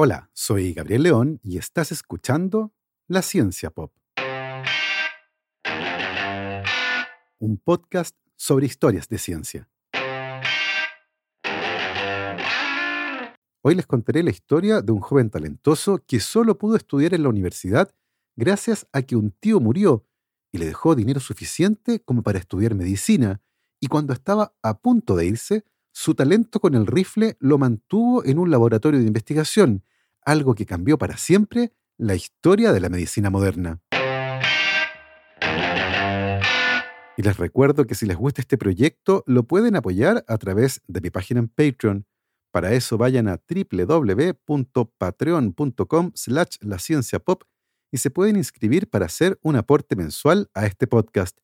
Hola, soy Gabriel León y estás escuchando La Ciencia Pop. Un podcast sobre historias de ciencia. Hoy les contaré la historia de un joven talentoso que solo pudo estudiar en la universidad gracias a que un tío murió y le dejó dinero suficiente como para estudiar medicina, y cuando estaba a punto de irse, su talento con el rifle lo mantuvo en un laboratorio de investigación, algo que cambió para siempre la historia de la medicina moderna. Y les recuerdo que si les gusta este proyecto, lo pueden apoyar a través de mi página en Patreon. Para eso vayan a www.patreon.com slash la y se pueden inscribir para hacer un aporte mensual a este podcast.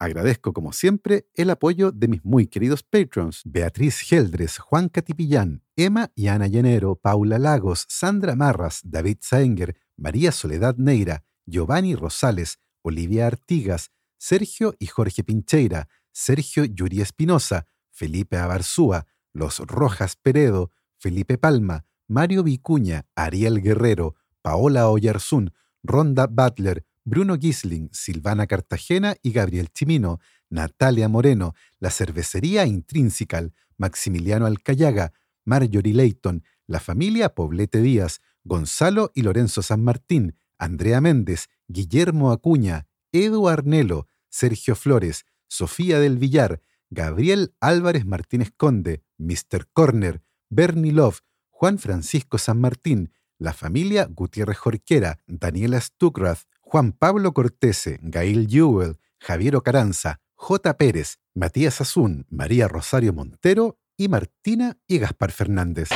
Agradezco, como siempre, el apoyo de mis muy queridos patrons: Beatriz Geldres, Juan Catipillán, Emma y Ana Llenero, Paula Lagos, Sandra Marras, David Saenger, María Soledad Neira, Giovanni Rosales, Olivia Artigas, Sergio y Jorge Pincheira, Sergio Yuri Espinosa, Felipe Abarzúa, Los Rojas Peredo, Felipe Palma, Mario Vicuña, Ariel Guerrero, Paola Oyarzún, Ronda Butler, Bruno Gisling, Silvana Cartagena y Gabriel Chimino, Natalia Moreno, La Cervecería Intrinsical, Maximiliano Alcayaga, Marjorie Leighton, La Familia Poblete Díaz, Gonzalo y Lorenzo San Martín, Andrea Méndez, Guillermo Acuña, Edu Arnelo, Sergio Flores, Sofía del Villar, Gabriel Álvarez Martínez Conde, Mr. Corner, Bernie Love, Juan Francisco San Martín, la familia Gutiérrez Jorquera, Daniela Stuckrath, Juan Pablo Cortese, Gail Jewell, Javier Ocaranza, J. Pérez, Matías Azún, María Rosario Montero y Martina y Gaspar Fernández.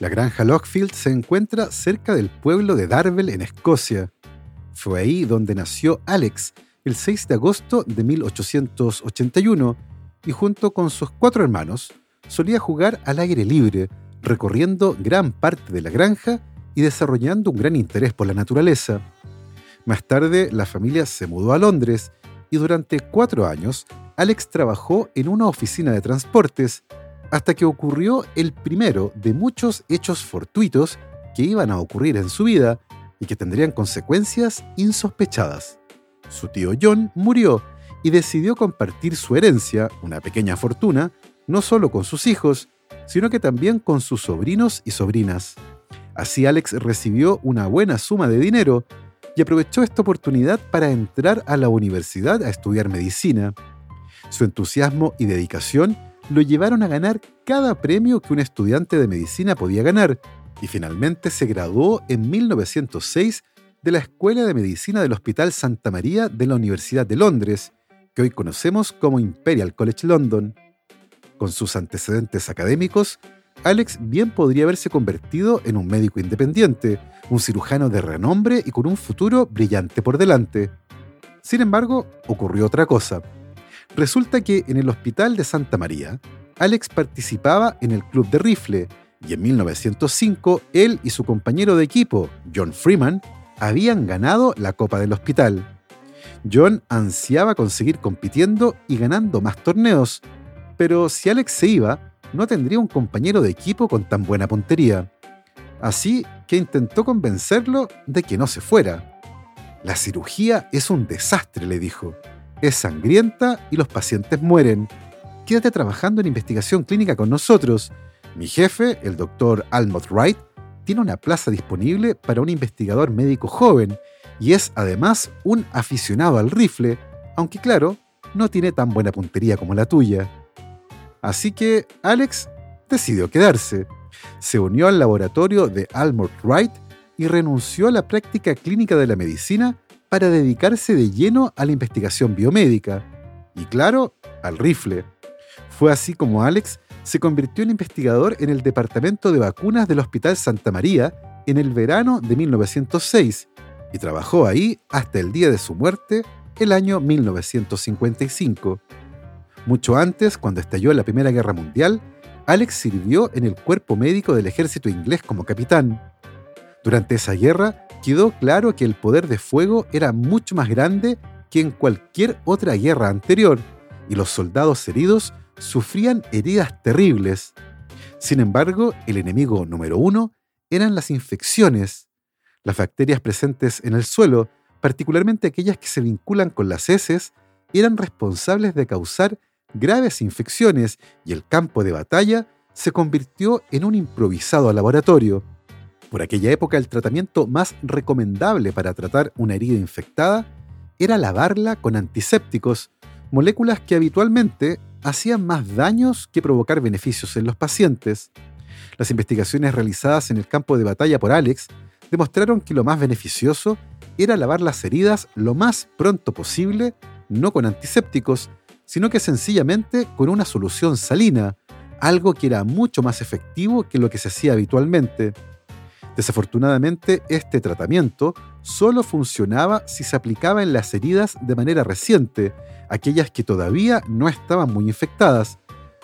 La granja Lockfield se encuentra cerca del pueblo de Darvel, en Escocia. Fue ahí donde nació Alex, el 6 de agosto de 1881, y junto con sus cuatro hermanos solía jugar al aire libre, recorriendo gran parte de la granja y desarrollando un gran interés por la naturaleza. Más tarde, la familia se mudó a Londres y durante cuatro años, Alex trabajó en una oficina de transportes hasta que ocurrió el primero de muchos hechos fortuitos que iban a ocurrir en su vida y que tendrían consecuencias insospechadas. Su tío John murió y decidió compartir su herencia, una pequeña fortuna, no solo con sus hijos, sino que también con sus sobrinos y sobrinas. Así Alex recibió una buena suma de dinero y aprovechó esta oportunidad para entrar a la universidad a estudiar medicina. Su entusiasmo y dedicación lo llevaron a ganar cada premio que un estudiante de medicina podía ganar y finalmente se graduó en 1906 de la Escuela de Medicina del Hospital Santa María de la Universidad de Londres, que hoy conocemos como Imperial College London. Con sus antecedentes académicos, Alex bien podría haberse convertido en un médico independiente, un cirujano de renombre y con un futuro brillante por delante. Sin embargo, ocurrió otra cosa. Resulta que en el Hospital de Santa María, Alex participaba en el Club de Rifle y en 1905 él y su compañero de equipo, John Freeman, habían ganado la Copa del Hospital. John ansiaba conseguir compitiendo y ganando más torneos, pero si Alex se iba, no tendría un compañero de equipo con tan buena puntería. Así que intentó convencerlo de que no se fuera. La cirugía es un desastre, le dijo es sangrienta y los pacientes mueren. Quédate trabajando en investigación clínica con nosotros. Mi jefe, el doctor Almond Wright, tiene una plaza disponible para un investigador médico joven y es además un aficionado al rifle, aunque claro, no tiene tan buena puntería como la tuya. Así que Alex decidió quedarse. Se unió al laboratorio de Almond Wright y renunció a la práctica clínica de la medicina para dedicarse de lleno a la investigación biomédica y, claro, al rifle. Fue así como Alex se convirtió en investigador en el Departamento de Vacunas del Hospital Santa María en el verano de 1906 y trabajó ahí hasta el día de su muerte, el año 1955. Mucho antes, cuando estalló la Primera Guerra Mundial, Alex sirvió en el cuerpo médico del ejército inglés como capitán. Durante esa guerra quedó claro que el poder de fuego era mucho más grande que en cualquier otra guerra anterior, y los soldados heridos sufrían heridas terribles. Sin embargo, el enemigo número uno eran las infecciones. Las bacterias presentes en el suelo, particularmente aquellas que se vinculan con las heces, eran responsables de causar graves infecciones y el campo de batalla se convirtió en un improvisado laboratorio. Por aquella época el tratamiento más recomendable para tratar una herida infectada era lavarla con antisépticos, moléculas que habitualmente hacían más daños que provocar beneficios en los pacientes. Las investigaciones realizadas en el campo de batalla por Alex demostraron que lo más beneficioso era lavar las heridas lo más pronto posible, no con antisépticos, sino que sencillamente con una solución salina, algo que era mucho más efectivo que lo que se hacía habitualmente. Desafortunadamente, este tratamiento solo funcionaba si se aplicaba en las heridas de manera reciente, aquellas que todavía no estaban muy infectadas,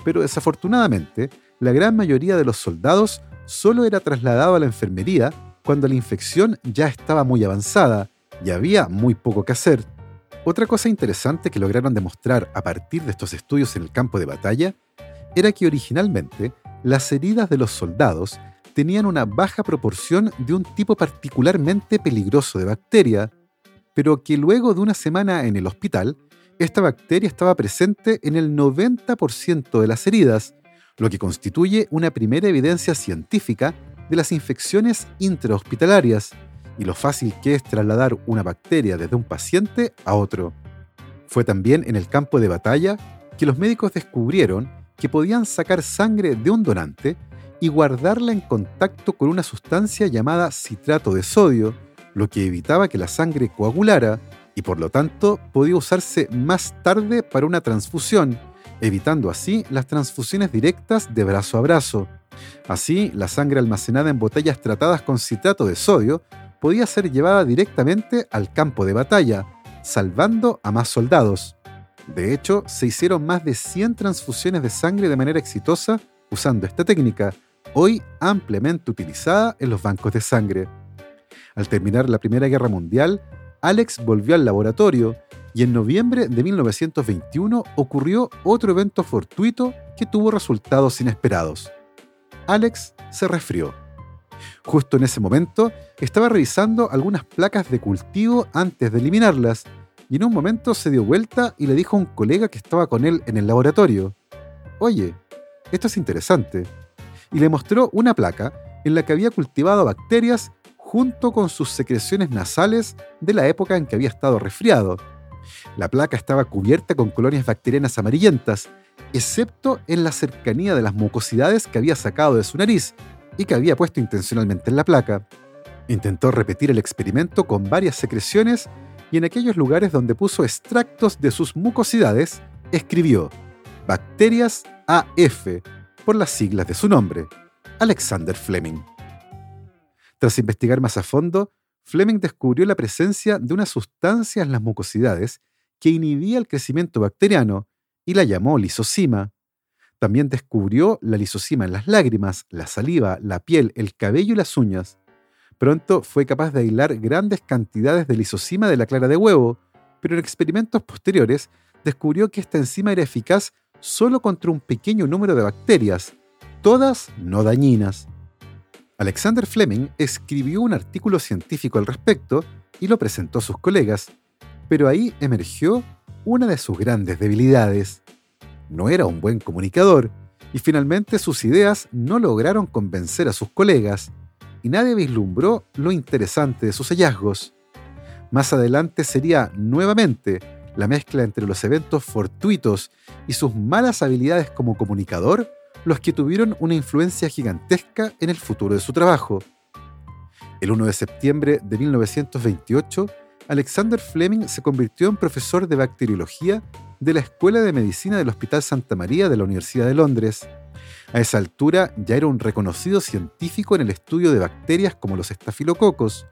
pero desafortunadamente, la gran mayoría de los soldados solo era trasladado a la enfermería cuando la infección ya estaba muy avanzada y había muy poco que hacer. Otra cosa interesante que lograron demostrar a partir de estos estudios en el campo de batalla era que originalmente las heridas de los soldados tenían una baja proporción de un tipo particularmente peligroso de bacteria, pero que luego de una semana en el hospital, esta bacteria estaba presente en el 90% de las heridas, lo que constituye una primera evidencia científica de las infecciones intrahospitalarias y lo fácil que es trasladar una bacteria desde un paciente a otro. Fue también en el campo de batalla que los médicos descubrieron que podían sacar sangre de un donante y guardarla en contacto con una sustancia llamada citrato de sodio, lo que evitaba que la sangre coagulara y por lo tanto podía usarse más tarde para una transfusión, evitando así las transfusiones directas de brazo a brazo. Así, la sangre almacenada en botellas tratadas con citrato de sodio podía ser llevada directamente al campo de batalla, salvando a más soldados. De hecho, se hicieron más de 100 transfusiones de sangre de manera exitosa usando esta técnica, hoy ampliamente utilizada en los bancos de sangre. Al terminar la Primera Guerra Mundial, Alex volvió al laboratorio y en noviembre de 1921 ocurrió otro evento fortuito que tuvo resultados inesperados. Alex se resfrió. Justo en ese momento estaba revisando algunas placas de cultivo antes de eliminarlas y en un momento se dio vuelta y le dijo a un colega que estaba con él en el laboratorio, Oye, esto es interesante y le mostró una placa en la que había cultivado bacterias junto con sus secreciones nasales de la época en que había estado resfriado. La placa estaba cubierta con colonias bacterianas amarillentas, excepto en la cercanía de las mucosidades que había sacado de su nariz y que había puesto intencionalmente en la placa. Intentó repetir el experimento con varias secreciones y en aquellos lugares donde puso extractos de sus mucosidades, escribió bacterias AF por las siglas de su nombre, Alexander Fleming. Tras investigar más a fondo, Fleming descubrió la presencia de una sustancia en las mucosidades que inhibía el crecimiento bacteriano y la llamó lisocima. También descubrió la lisocima en las lágrimas, la saliva, la piel, el cabello y las uñas. Pronto fue capaz de aislar grandes cantidades de lisocima de la clara de huevo, pero en experimentos posteriores descubrió que esta enzima era eficaz solo contra un pequeño número de bacterias, todas no dañinas. Alexander Fleming escribió un artículo científico al respecto y lo presentó a sus colegas, pero ahí emergió una de sus grandes debilidades. No era un buen comunicador y finalmente sus ideas no lograron convencer a sus colegas y nadie vislumbró lo interesante de sus hallazgos. Más adelante sería nuevamente la mezcla entre los eventos fortuitos y sus malas habilidades como comunicador los que tuvieron una influencia gigantesca en el futuro de su trabajo. El 1 de septiembre de 1928, Alexander Fleming se convirtió en profesor de bacteriología de la Escuela de Medicina del Hospital Santa María de la Universidad de Londres. A esa altura ya era un reconocido científico en el estudio de bacterias como los estafilococos.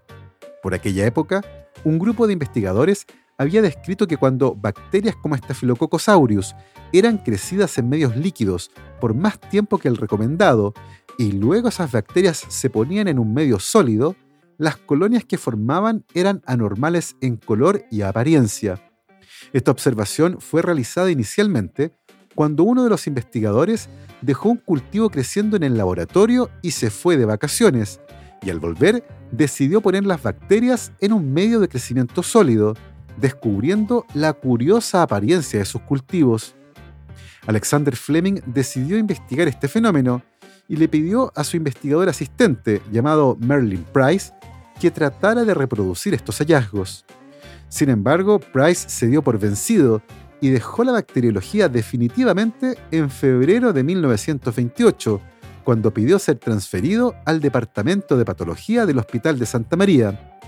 Por aquella época, un grupo de investigadores había descrito que cuando bacterias como Staphylococcus aureus eran crecidas en medios líquidos por más tiempo que el recomendado y luego esas bacterias se ponían en un medio sólido, las colonias que formaban eran anormales en color y apariencia. Esta observación fue realizada inicialmente cuando uno de los investigadores dejó un cultivo creciendo en el laboratorio y se fue de vacaciones, y al volver decidió poner las bacterias en un medio de crecimiento sólido, descubriendo la curiosa apariencia de sus cultivos. Alexander Fleming decidió investigar este fenómeno y le pidió a su investigador asistente, llamado Merlin Price, que tratara de reproducir estos hallazgos. Sin embargo, Price se dio por vencido y dejó la bacteriología definitivamente en febrero de 1928, cuando pidió ser transferido al Departamento de Patología del Hospital de Santa María.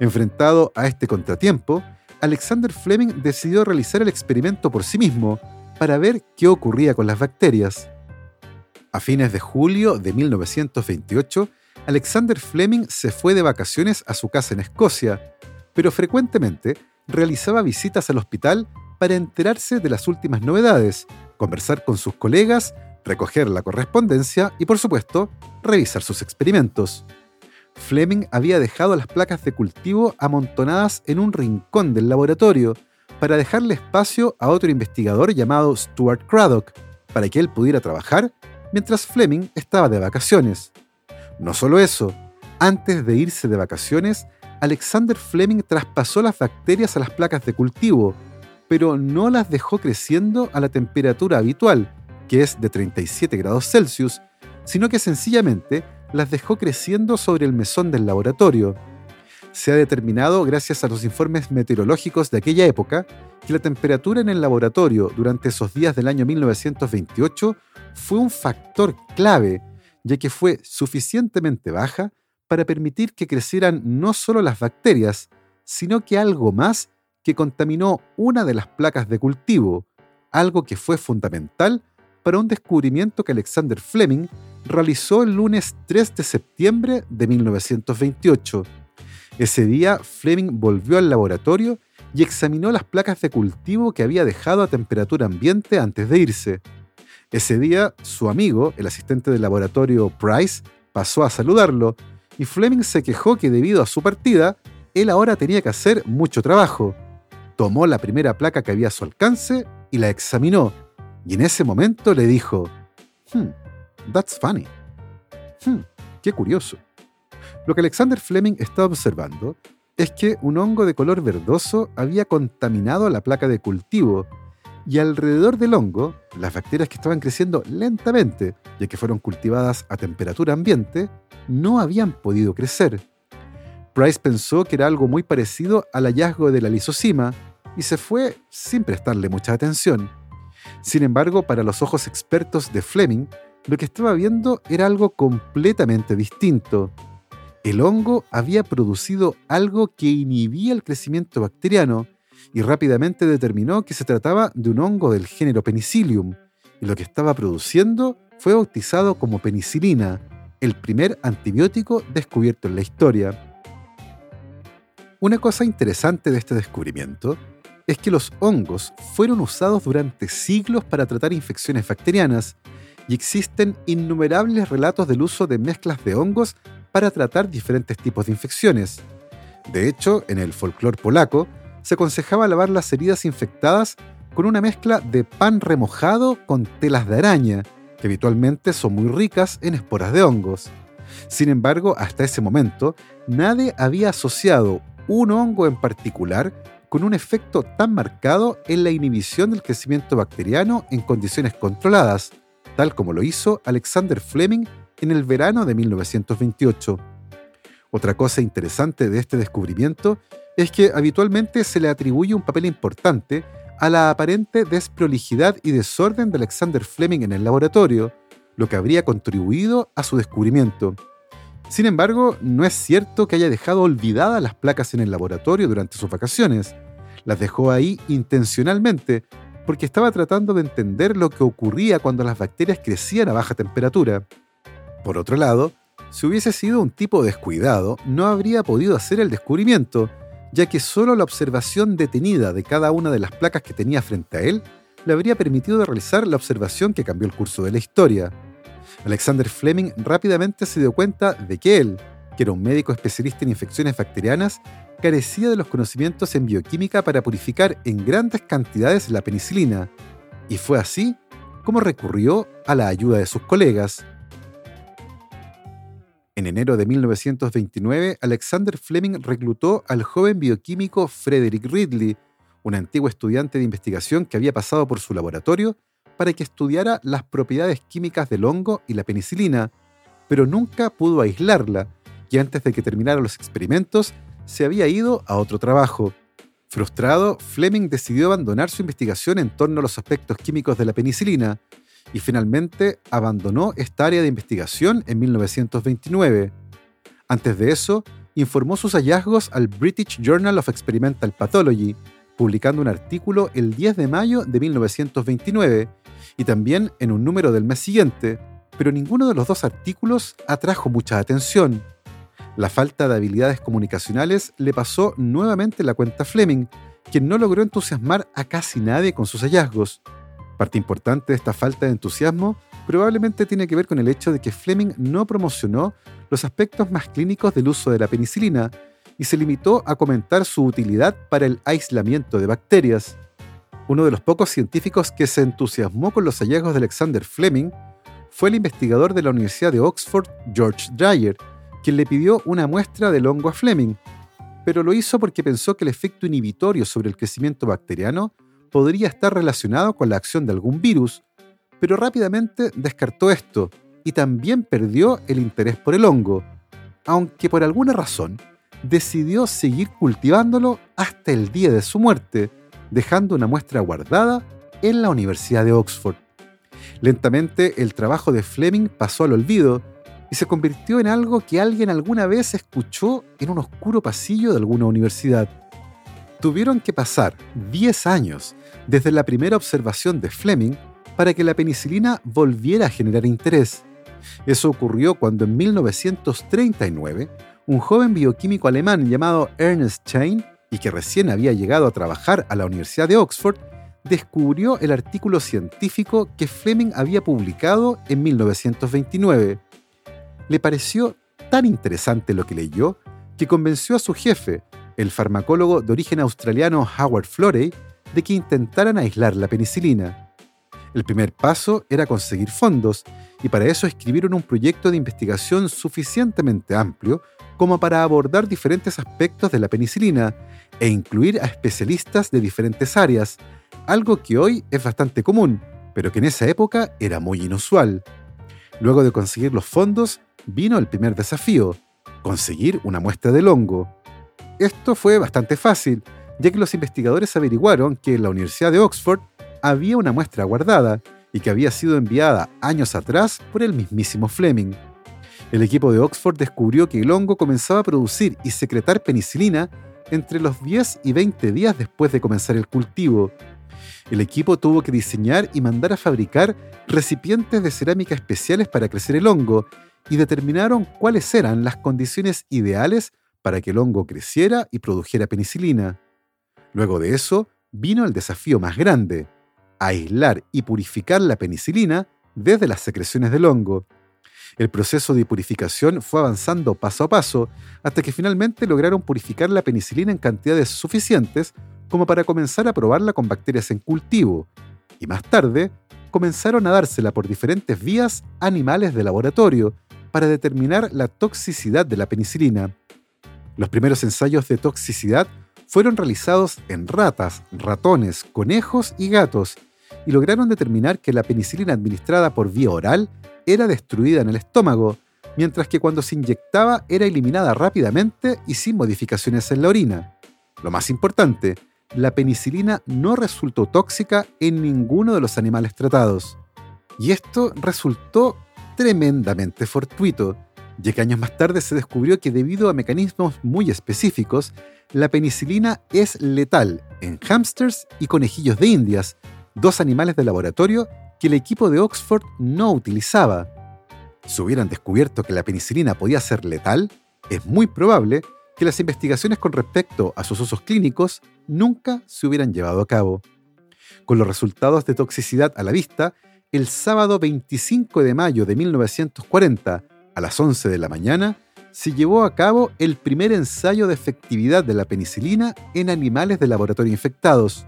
Enfrentado a este contratiempo, Alexander Fleming decidió realizar el experimento por sí mismo para ver qué ocurría con las bacterias. A fines de julio de 1928, Alexander Fleming se fue de vacaciones a su casa en Escocia, pero frecuentemente realizaba visitas al hospital para enterarse de las últimas novedades, conversar con sus colegas, recoger la correspondencia y, por supuesto, revisar sus experimentos. Fleming había dejado las placas de cultivo amontonadas en un rincón del laboratorio para dejarle espacio a otro investigador llamado Stuart Craddock, para que él pudiera trabajar mientras Fleming estaba de vacaciones. No solo eso, antes de irse de vacaciones, Alexander Fleming traspasó las bacterias a las placas de cultivo, pero no las dejó creciendo a la temperatura habitual, que es de 37 grados Celsius, sino que sencillamente las dejó creciendo sobre el mesón del laboratorio. Se ha determinado, gracias a los informes meteorológicos de aquella época, que la temperatura en el laboratorio durante esos días del año 1928 fue un factor clave, ya que fue suficientemente baja para permitir que crecieran no solo las bacterias, sino que algo más que contaminó una de las placas de cultivo, algo que fue fundamental para un descubrimiento que Alexander Fleming realizó el lunes 3 de septiembre de 1928. Ese día, Fleming volvió al laboratorio y examinó las placas de cultivo que había dejado a temperatura ambiente antes de irse. Ese día, su amigo, el asistente del laboratorio Price, pasó a saludarlo, y Fleming se quejó que debido a su partida, él ahora tenía que hacer mucho trabajo. Tomó la primera placa que había a su alcance y la examinó, y en ese momento le dijo, Hmm, that's funny. Hmm, qué curioso. Lo que Alexander Fleming estaba observando es que un hongo de color verdoso había contaminado la placa de cultivo y alrededor del hongo, las bacterias que estaban creciendo lentamente, ya que fueron cultivadas a temperatura ambiente, no habían podido crecer. Price pensó que era algo muy parecido al hallazgo de la lisocima y se fue sin prestarle mucha atención. Sin embargo, para los ojos expertos de Fleming, lo que estaba viendo era algo completamente distinto. El hongo había producido algo que inhibía el crecimiento bacteriano y rápidamente determinó que se trataba de un hongo del género Penicillium, y lo que estaba produciendo fue bautizado como penicilina, el primer antibiótico descubierto en la historia. Una cosa interesante de este descubrimiento es que los hongos fueron usados durante siglos para tratar infecciones bacterianas y existen innumerables relatos del uso de mezclas de hongos para tratar diferentes tipos de infecciones. De hecho, en el folclore polaco, se aconsejaba lavar las heridas infectadas con una mezcla de pan remojado con telas de araña, que habitualmente son muy ricas en esporas de hongos. Sin embargo, hasta ese momento, nadie había asociado un hongo en particular con un efecto tan marcado en la inhibición del crecimiento bacteriano en condiciones controladas, tal como lo hizo Alexander Fleming en el verano de 1928. Otra cosa interesante de este descubrimiento es que habitualmente se le atribuye un papel importante a la aparente desprolijidad y desorden de Alexander Fleming en el laboratorio, lo que habría contribuido a su descubrimiento. Sin embargo, no es cierto que haya dejado olvidadas las placas en el laboratorio durante sus vacaciones. Las dejó ahí intencionalmente, porque estaba tratando de entender lo que ocurría cuando las bacterias crecían a baja temperatura. Por otro lado, si hubiese sido un tipo descuidado, no habría podido hacer el descubrimiento, ya que solo la observación detenida de cada una de las placas que tenía frente a él le habría permitido realizar la observación que cambió el curso de la historia. Alexander Fleming rápidamente se dio cuenta de que él, que era un médico especialista en infecciones bacterianas, carecía de los conocimientos en bioquímica para purificar en grandes cantidades la penicilina, y fue así como recurrió a la ayuda de sus colegas. En enero de 1929, Alexander Fleming reclutó al joven bioquímico Frederick Ridley, un antiguo estudiante de investigación que había pasado por su laboratorio, para que estudiara las propiedades químicas del hongo y la penicilina, pero nunca pudo aislarla, y antes de que terminara los experimentos, se había ido a otro trabajo. Frustrado, Fleming decidió abandonar su investigación en torno a los aspectos químicos de la penicilina y finalmente abandonó esta área de investigación en 1929. Antes de eso, informó sus hallazgos al British Journal of Experimental Pathology, publicando un artículo el 10 de mayo de 1929 y también en un número del mes siguiente, pero ninguno de los dos artículos atrajo mucha atención. La falta de habilidades comunicacionales le pasó nuevamente la cuenta Fleming, quien no logró entusiasmar a casi nadie con sus hallazgos. Parte importante de esta falta de entusiasmo probablemente tiene que ver con el hecho de que Fleming no promocionó los aspectos más clínicos del uso de la penicilina y se limitó a comentar su utilidad para el aislamiento de bacterias. Uno de los pocos científicos que se entusiasmó con los hallazgos de Alexander Fleming fue el investigador de la Universidad de Oxford, George Dreyer, quien le pidió una muestra del hongo a Fleming, pero lo hizo porque pensó que el efecto inhibitorio sobre el crecimiento bacteriano podría estar relacionado con la acción de algún virus, pero rápidamente descartó esto y también perdió el interés por el hongo, aunque por alguna razón decidió seguir cultivándolo hasta el día de su muerte, dejando una muestra guardada en la Universidad de Oxford. Lentamente el trabajo de Fleming pasó al olvido y se convirtió en algo que alguien alguna vez escuchó en un oscuro pasillo de alguna universidad. Tuvieron que pasar 10 años desde la primera observación de Fleming para que la penicilina volviera a generar interés. Eso ocurrió cuando en 1939 un joven bioquímico alemán llamado Ernest Chain, y que recién había llegado a trabajar a la Universidad de Oxford, descubrió el artículo científico que Fleming había publicado en 1929 le pareció tan interesante lo que leyó que convenció a su jefe, el farmacólogo de origen australiano Howard Florey, de que intentaran aislar la penicilina. El primer paso era conseguir fondos y para eso escribieron un proyecto de investigación suficientemente amplio como para abordar diferentes aspectos de la penicilina e incluir a especialistas de diferentes áreas, algo que hoy es bastante común, pero que en esa época era muy inusual. Luego de conseguir los fondos, vino el primer desafío, conseguir una muestra del hongo. Esto fue bastante fácil, ya que los investigadores averiguaron que en la Universidad de Oxford había una muestra guardada y que había sido enviada años atrás por el mismísimo Fleming. El equipo de Oxford descubrió que el hongo comenzaba a producir y secretar penicilina entre los 10 y 20 días después de comenzar el cultivo. El equipo tuvo que diseñar y mandar a fabricar recipientes de cerámica especiales para crecer el hongo y determinaron cuáles eran las condiciones ideales para que el hongo creciera y produjera penicilina. Luego de eso, vino el desafío más grande, aislar y purificar la penicilina desde las secreciones del hongo. El proceso de purificación fue avanzando paso a paso hasta que finalmente lograron purificar la penicilina en cantidades suficientes como para comenzar a probarla con bacterias en cultivo, y más tarde comenzaron a dársela por diferentes vías animales de laboratorio, para determinar la toxicidad de la penicilina. Los primeros ensayos de toxicidad fueron realizados en ratas, ratones, conejos y gatos, y lograron determinar que la penicilina administrada por vía oral era destruida en el estómago, mientras que cuando se inyectaba era eliminada rápidamente y sin modificaciones en la orina. Lo más importante, la penicilina no resultó tóxica en ninguno de los animales tratados. Y esto resultó tremendamente fortuito, ya que años más tarde se descubrió que debido a mecanismos muy específicos, la penicilina es letal en hámsters y conejillos de indias, dos animales de laboratorio que el equipo de Oxford no utilizaba. Si hubieran descubierto que la penicilina podía ser letal, es muy probable que las investigaciones con respecto a sus usos clínicos nunca se hubieran llevado a cabo. Con los resultados de toxicidad a la vista, el sábado 25 de mayo de 1940, a las 11 de la mañana, se llevó a cabo el primer ensayo de efectividad de la penicilina en animales de laboratorio infectados.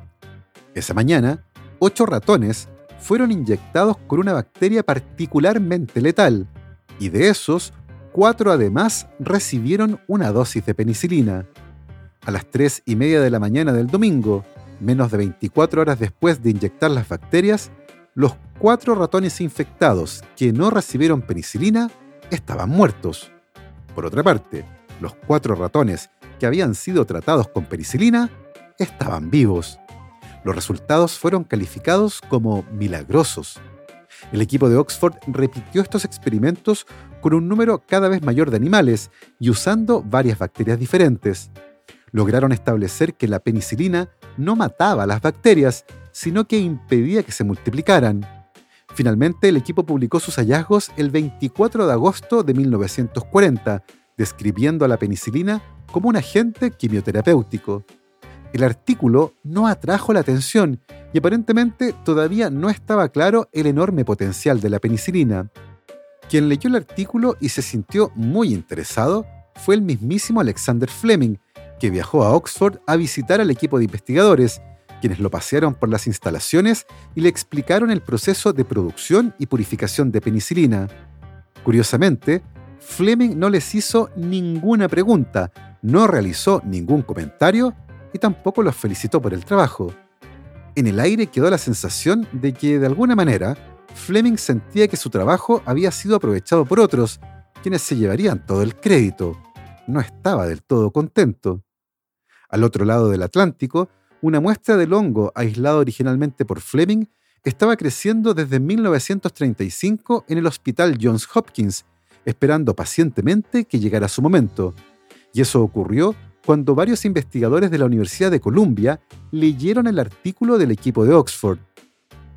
Esa mañana, ocho ratones fueron inyectados con una bacteria particularmente letal, y de esos, cuatro además recibieron una dosis de penicilina. A las 3 y media de la mañana del domingo, menos de 24 horas después de inyectar las bacterias, los cuatro ratones infectados que no recibieron penicilina estaban muertos. Por otra parte, los cuatro ratones que habían sido tratados con penicilina estaban vivos. Los resultados fueron calificados como milagrosos. El equipo de Oxford repitió estos experimentos con un número cada vez mayor de animales y usando varias bacterias diferentes. Lograron establecer que la penicilina no mataba a las bacterias, sino que impedía que se multiplicaran. Finalmente, el equipo publicó sus hallazgos el 24 de agosto de 1940, describiendo a la penicilina como un agente quimioterapéutico. El artículo no atrajo la atención y aparentemente todavía no estaba claro el enorme potencial de la penicilina. Quien leyó el artículo y se sintió muy interesado fue el mismísimo Alexander Fleming, que viajó a Oxford a visitar al equipo de investigadores quienes lo pasearon por las instalaciones y le explicaron el proceso de producción y purificación de penicilina. Curiosamente, Fleming no les hizo ninguna pregunta, no realizó ningún comentario y tampoco los felicitó por el trabajo. En el aire quedó la sensación de que, de alguna manera, Fleming sentía que su trabajo había sido aprovechado por otros, quienes se llevarían todo el crédito. No estaba del todo contento. Al otro lado del Atlántico, una muestra del hongo aislado originalmente por Fleming estaba creciendo desde 1935 en el Hospital Johns Hopkins, esperando pacientemente que llegara su momento. Y eso ocurrió cuando varios investigadores de la Universidad de Columbia leyeron el artículo del equipo de Oxford.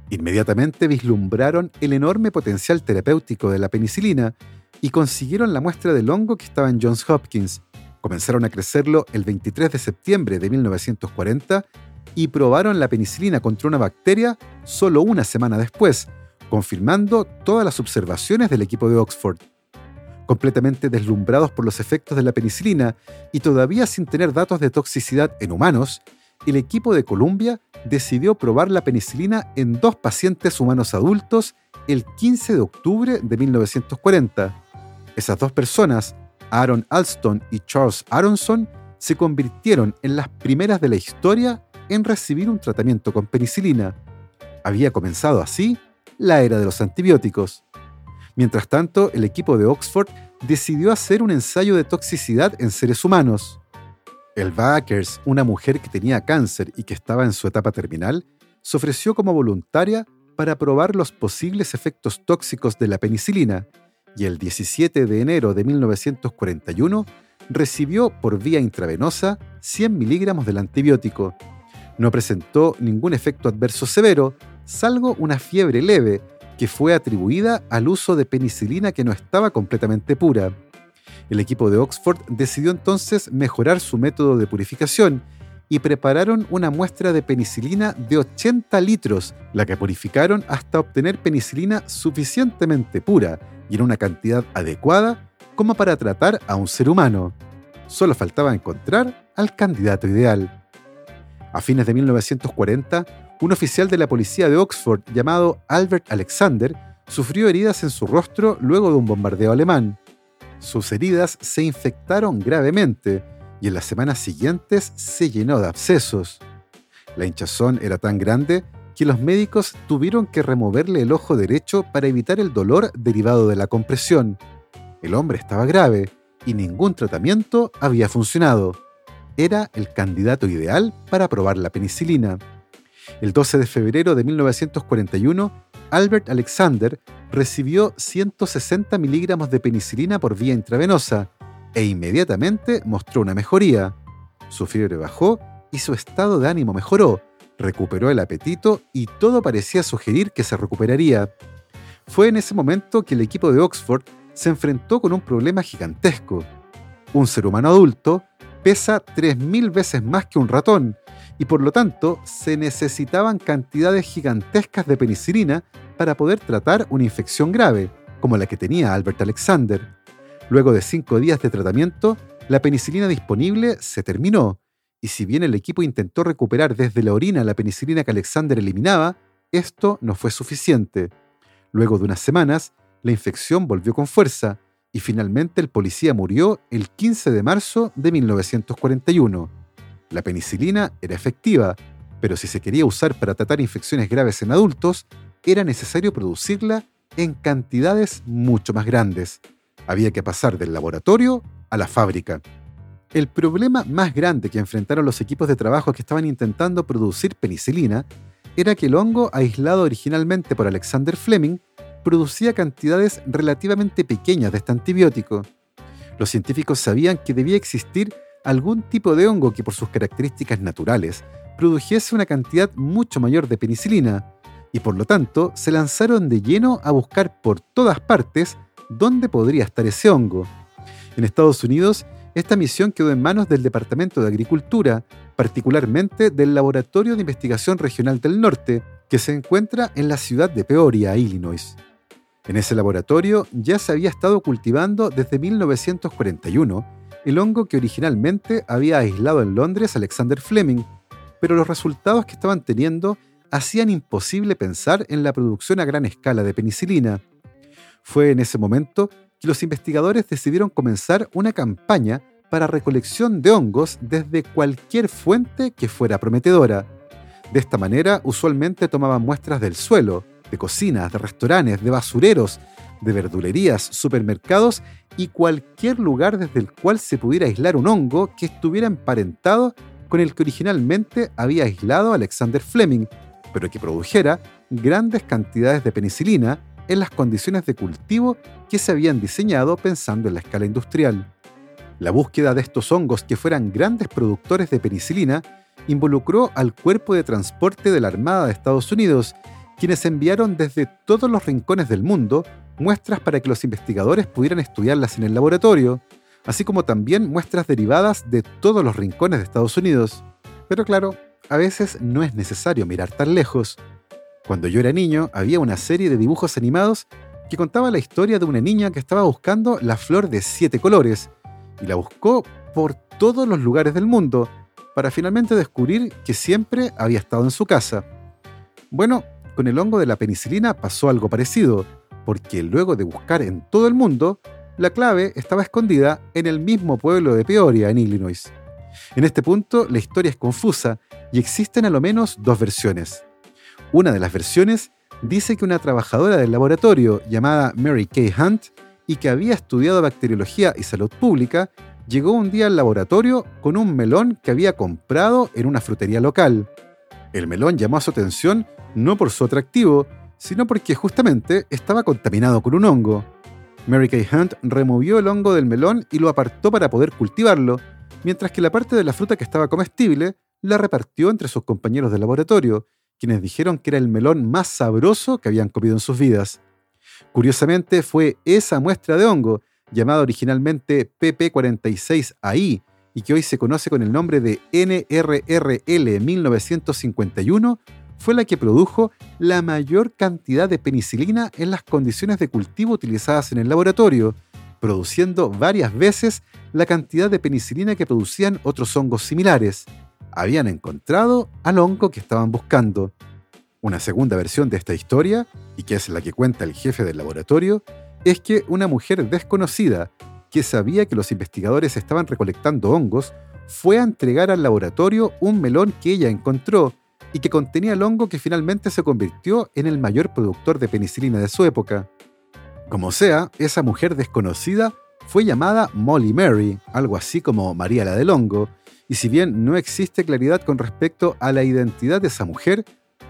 Inmediatamente vislumbraron el enorme potencial terapéutico de la penicilina y consiguieron la muestra del hongo que estaba en Johns Hopkins, Comenzaron a crecerlo el 23 de septiembre de 1940 y probaron la penicilina contra una bacteria solo una semana después, confirmando todas las observaciones del equipo de Oxford. Completamente deslumbrados por los efectos de la penicilina y todavía sin tener datos de toxicidad en humanos, el equipo de Columbia decidió probar la penicilina en dos pacientes humanos adultos el 15 de octubre de 1940. Esas dos personas, Aaron Alston y Charles Aronson se convirtieron en las primeras de la historia en recibir un tratamiento con penicilina. Había comenzado así la era de los antibióticos. Mientras tanto, el equipo de Oxford decidió hacer un ensayo de toxicidad en seres humanos. El Backers, una mujer que tenía cáncer y que estaba en su etapa terminal, se ofreció como voluntaria para probar los posibles efectos tóxicos de la penicilina y el 17 de enero de 1941 recibió por vía intravenosa 100 miligramos del antibiótico. No presentó ningún efecto adverso severo, salvo una fiebre leve, que fue atribuida al uso de penicilina que no estaba completamente pura. El equipo de Oxford decidió entonces mejorar su método de purificación y prepararon una muestra de penicilina de 80 litros, la que purificaron hasta obtener penicilina suficientemente pura y en una cantidad adecuada como para tratar a un ser humano. Solo faltaba encontrar al candidato ideal. A fines de 1940, un oficial de la policía de Oxford llamado Albert Alexander sufrió heridas en su rostro luego de un bombardeo alemán. Sus heridas se infectaron gravemente y en las semanas siguientes se llenó de abscesos. La hinchazón era tan grande que los médicos tuvieron que removerle el ojo derecho para evitar el dolor derivado de la compresión. El hombre estaba grave y ningún tratamiento había funcionado. Era el candidato ideal para probar la penicilina. El 12 de febrero de 1941, Albert Alexander recibió 160 miligramos de penicilina por vía intravenosa e inmediatamente mostró una mejoría. Su fiebre bajó y su estado de ánimo mejoró, recuperó el apetito y todo parecía sugerir que se recuperaría. Fue en ese momento que el equipo de Oxford se enfrentó con un problema gigantesco. Un ser humano adulto pesa 3.000 veces más que un ratón y por lo tanto se necesitaban cantidades gigantescas de penicilina para poder tratar una infección grave, como la que tenía Albert Alexander. Luego de cinco días de tratamiento, la penicilina disponible se terminó, y si bien el equipo intentó recuperar desde la orina la penicilina que Alexander eliminaba, esto no fue suficiente. Luego de unas semanas, la infección volvió con fuerza, y finalmente el policía murió el 15 de marzo de 1941. La penicilina era efectiva, pero si se quería usar para tratar infecciones graves en adultos, era necesario producirla en cantidades mucho más grandes. Había que pasar del laboratorio a la fábrica. El problema más grande que enfrentaron los equipos de trabajo que estaban intentando producir penicilina era que el hongo aislado originalmente por Alexander Fleming producía cantidades relativamente pequeñas de este antibiótico. Los científicos sabían que debía existir algún tipo de hongo que por sus características naturales produjese una cantidad mucho mayor de penicilina, y por lo tanto se lanzaron de lleno a buscar por todas partes dónde podría estar ese hongo. En Estados Unidos, esta misión quedó en manos del Departamento de Agricultura, particularmente del Laboratorio de Investigación Regional del Norte, que se encuentra en la ciudad de Peoria, Illinois. En ese laboratorio ya se había estado cultivando desde 1941 el hongo que originalmente había aislado en Londres Alexander Fleming, pero los resultados que estaban teniendo hacían imposible pensar en la producción a gran escala de penicilina. Fue en ese momento los investigadores decidieron comenzar una campaña para recolección de hongos desde cualquier fuente que fuera prometedora. De esta manera, usualmente tomaban muestras del suelo, de cocinas, de restaurantes, de basureros, de verdulerías, supermercados y cualquier lugar desde el cual se pudiera aislar un hongo que estuviera emparentado con el que originalmente había aislado Alexander Fleming, pero que produjera grandes cantidades de penicilina en las condiciones de cultivo que se habían diseñado pensando en la escala industrial. La búsqueda de estos hongos que fueran grandes productores de penicilina involucró al Cuerpo de Transporte de la Armada de Estados Unidos quienes enviaron desde todos los rincones del mundo muestras para que los investigadores pudieran estudiarlas en el laboratorio, así como también muestras derivadas de todos los rincones de Estados Unidos. Pero claro, a veces no es necesario mirar tan lejos. Cuando yo era niño, había una serie de dibujos animados que contaba la historia de una niña que estaba buscando la flor de siete colores, y la buscó por todos los lugares del mundo, para finalmente descubrir que siempre había estado en su casa. Bueno, con el hongo de la penicilina pasó algo parecido, porque luego de buscar en todo el mundo, la clave estaba escondida en el mismo pueblo de Peoria, en Illinois. En este punto, la historia es confusa y existen a lo menos dos versiones. Una de las versiones dice que una trabajadora del laboratorio llamada Mary Kay Hunt y que había estudiado bacteriología y salud pública, llegó un día al laboratorio con un melón que había comprado en una frutería local. El melón llamó a su atención no por su atractivo, sino porque justamente estaba contaminado con un hongo. Mary Kay Hunt removió el hongo del melón y lo apartó para poder cultivarlo, mientras que la parte de la fruta que estaba comestible la repartió entre sus compañeros de laboratorio, quienes dijeron que era el melón más sabroso que habían comido en sus vidas. Curiosamente, fue esa muestra de hongo, llamada originalmente PP46AI, y que hoy se conoce con el nombre de NRRL 1951, fue la que produjo la mayor cantidad de penicilina en las condiciones de cultivo utilizadas en el laboratorio, produciendo varias veces la cantidad de penicilina que producían otros hongos similares. Habían encontrado al hongo que estaban buscando. Una segunda versión de esta historia, y que es la que cuenta el jefe del laboratorio, es que una mujer desconocida, que sabía que los investigadores estaban recolectando hongos, fue a entregar al laboratorio un melón que ella encontró y que contenía el hongo que finalmente se convirtió en el mayor productor de penicilina de su época. Como sea, esa mujer desconocida fue llamada Molly Mary, algo así como María la del hongo, y si bien no existe claridad con respecto a la identidad de esa mujer,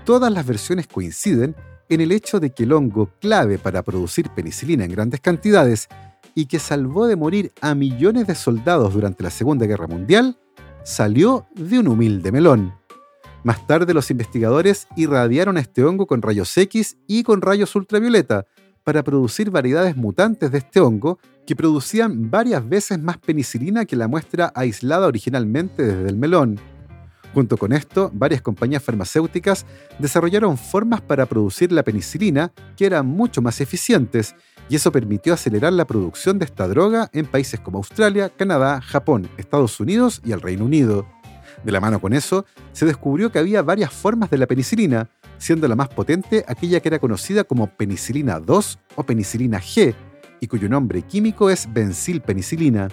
todas las versiones coinciden en el hecho de que el hongo clave para producir penicilina en grandes cantidades y que salvó de morir a millones de soldados durante la Segunda Guerra Mundial, salió de un humilde melón. Más tarde los investigadores irradiaron este hongo con rayos X y con rayos ultravioleta para producir variedades mutantes de este hongo que producían varias veces más penicilina que la muestra aislada originalmente desde el melón. Junto con esto, varias compañías farmacéuticas desarrollaron formas para producir la penicilina que eran mucho más eficientes, y eso permitió acelerar la producción de esta droga en países como Australia, Canadá, Japón, Estados Unidos y el Reino Unido. De la mano con eso, se descubrió que había varias formas de la penicilina, siendo la más potente aquella que era conocida como penicilina 2 o penicilina G, y cuyo nombre químico es benzilpenicilina.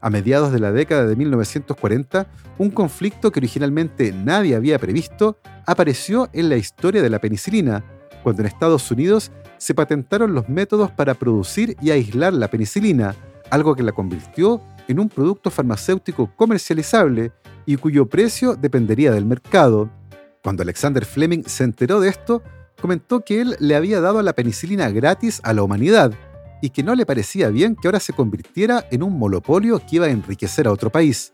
A mediados de la década de 1940, un conflicto que originalmente nadie había previsto apareció en la historia de la penicilina, cuando en Estados Unidos se patentaron los métodos para producir y aislar la penicilina, algo que la convirtió en un producto farmacéutico comercializable y cuyo precio dependería del mercado. Cuando Alexander Fleming se enteró de esto, comentó que él le había dado la penicilina gratis a la humanidad y que no le parecía bien que ahora se convirtiera en un monopolio que iba a enriquecer a otro país.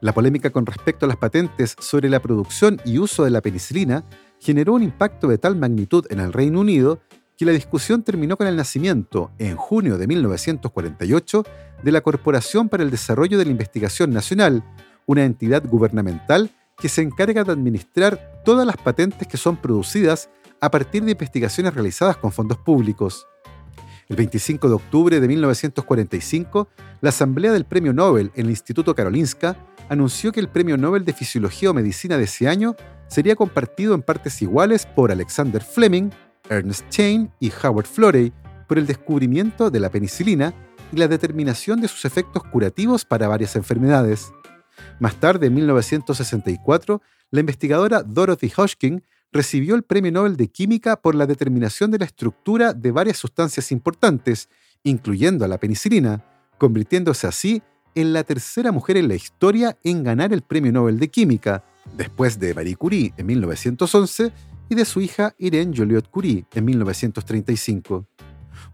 La polémica con respecto a las patentes sobre la producción y uso de la penicilina generó un impacto de tal magnitud en el Reino Unido que la discusión terminó con el nacimiento, en junio de 1948, de la Corporación para el Desarrollo de la Investigación Nacional, una entidad gubernamental que se encarga de administrar todas las patentes que son producidas a partir de investigaciones realizadas con fondos públicos. El 25 de octubre de 1945, la Asamblea del Premio Nobel en el Instituto Karolinska anunció que el Premio Nobel de Fisiología o Medicina de ese año sería compartido en partes iguales por Alexander Fleming, Ernest Chain y Howard Florey por el descubrimiento de la penicilina y la determinación de sus efectos curativos para varias enfermedades. Más tarde, en 1964, la investigadora Dorothy Hodgkin recibió el Premio Nobel de Química por la determinación de la estructura de varias sustancias importantes, incluyendo a la penicilina, convirtiéndose así en la tercera mujer en la historia en ganar el Premio Nobel de Química, después de Marie Curie en 1911 y de su hija Irene Joliot Curie en 1935.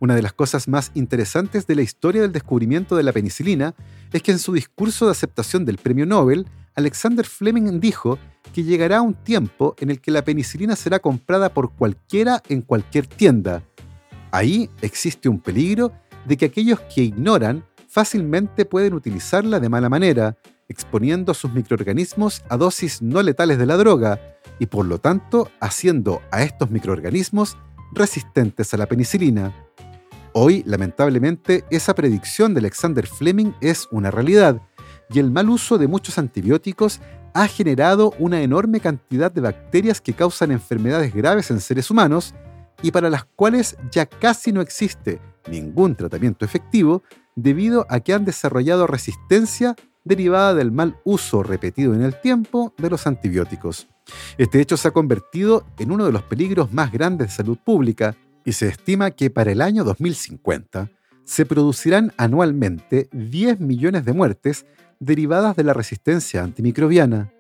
Una de las cosas más interesantes de la historia del descubrimiento de la penicilina es que en su discurso de aceptación del premio Nobel, Alexander Fleming dijo que llegará un tiempo en el que la penicilina será comprada por cualquiera en cualquier tienda. Ahí existe un peligro de que aquellos que ignoran fácilmente pueden utilizarla de mala manera, exponiendo a sus microorganismos a dosis no letales de la droga y por lo tanto haciendo a estos microorganismos resistentes a la penicilina. Hoy, lamentablemente, esa predicción de Alexander Fleming es una realidad, y el mal uso de muchos antibióticos ha generado una enorme cantidad de bacterias que causan enfermedades graves en seres humanos y para las cuales ya casi no existe ningún tratamiento efectivo debido a que han desarrollado resistencia derivada del mal uso repetido en el tiempo de los antibióticos. Este hecho se ha convertido en uno de los peligros más grandes de salud pública y se estima que para el año 2050 se producirán anualmente 10 millones de muertes derivadas de la resistencia antimicrobiana.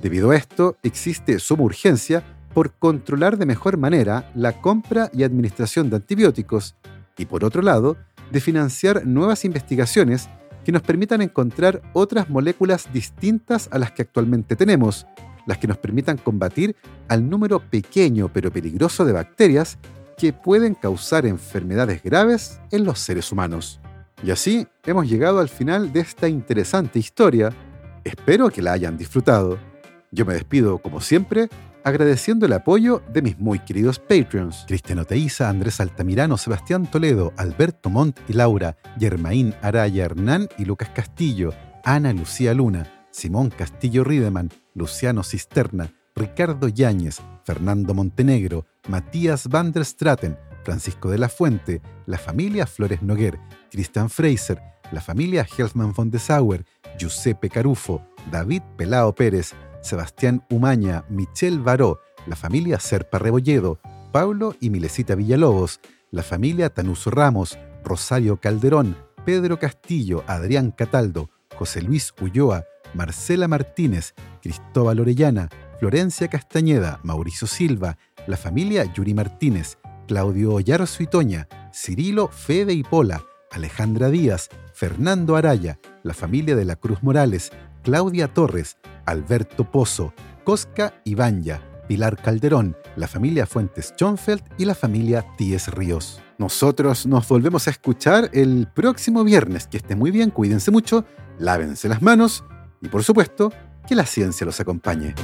Debido a esto, existe suma urgencia por controlar de mejor manera la compra y administración de antibióticos y, por otro lado, de financiar nuevas investigaciones que nos permitan encontrar otras moléculas distintas a las que actualmente tenemos, las que nos permitan combatir al número pequeño pero peligroso de bacterias que pueden causar enfermedades graves en los seres humanos. Y así hemos llegado al final de esta interesante historia. Espero que la hayan disfrutado. Yo me despido, como siempre, agradeciendo el apoyo de mis muy queridos Patreons, Cristiano Teiza, Andrés Altamirano, Sebastián Toledo, Alberto Montt y Laura, Germaín Araya Hernán y Lucas Castillo, Ana Lucía Luna, Simón Castillo Riedemann, Luciano Cisterna, Ricardo Yáñez, Fernando Montenegro, Matías van der Straten, Francisco de la Fuente, la familia Flores Noguer, Christian Fraser, la familia Helfman von de Sauer, Giuseppe Carufo, David Pelao Pérez, Sebastián Umaña, Michelle Baró, la familia Serpa Rebolledo, Pablo y Milesita Villalobos, la familia Tanuso Ramos, Rosario Calderón, Pedro Castillo, Adrián Cataldo, José Luis Ulloa, Marcela Martínez, Cristóbal Orellana, Florencia Castañeda, Mauricio Silva, la familia Yuri Martínez, Claudio Ollarzo y Toña, Cirilo Fede y Pola, Alejandra Díaz, Fernando Araya, la familia de la Cruz Morales, Claudia Torres, Alberto Pozo, Cosca Ibanya, Pilar Calderón, la familia Fuentes Schonfeld y la familia Tíes Ríos. Nosotros nos volvemos a escuchar el próximo viernes. Que esté muy bien, cuídense mucho, lávense las manos y por supuesto, que la ciencia los acompañe.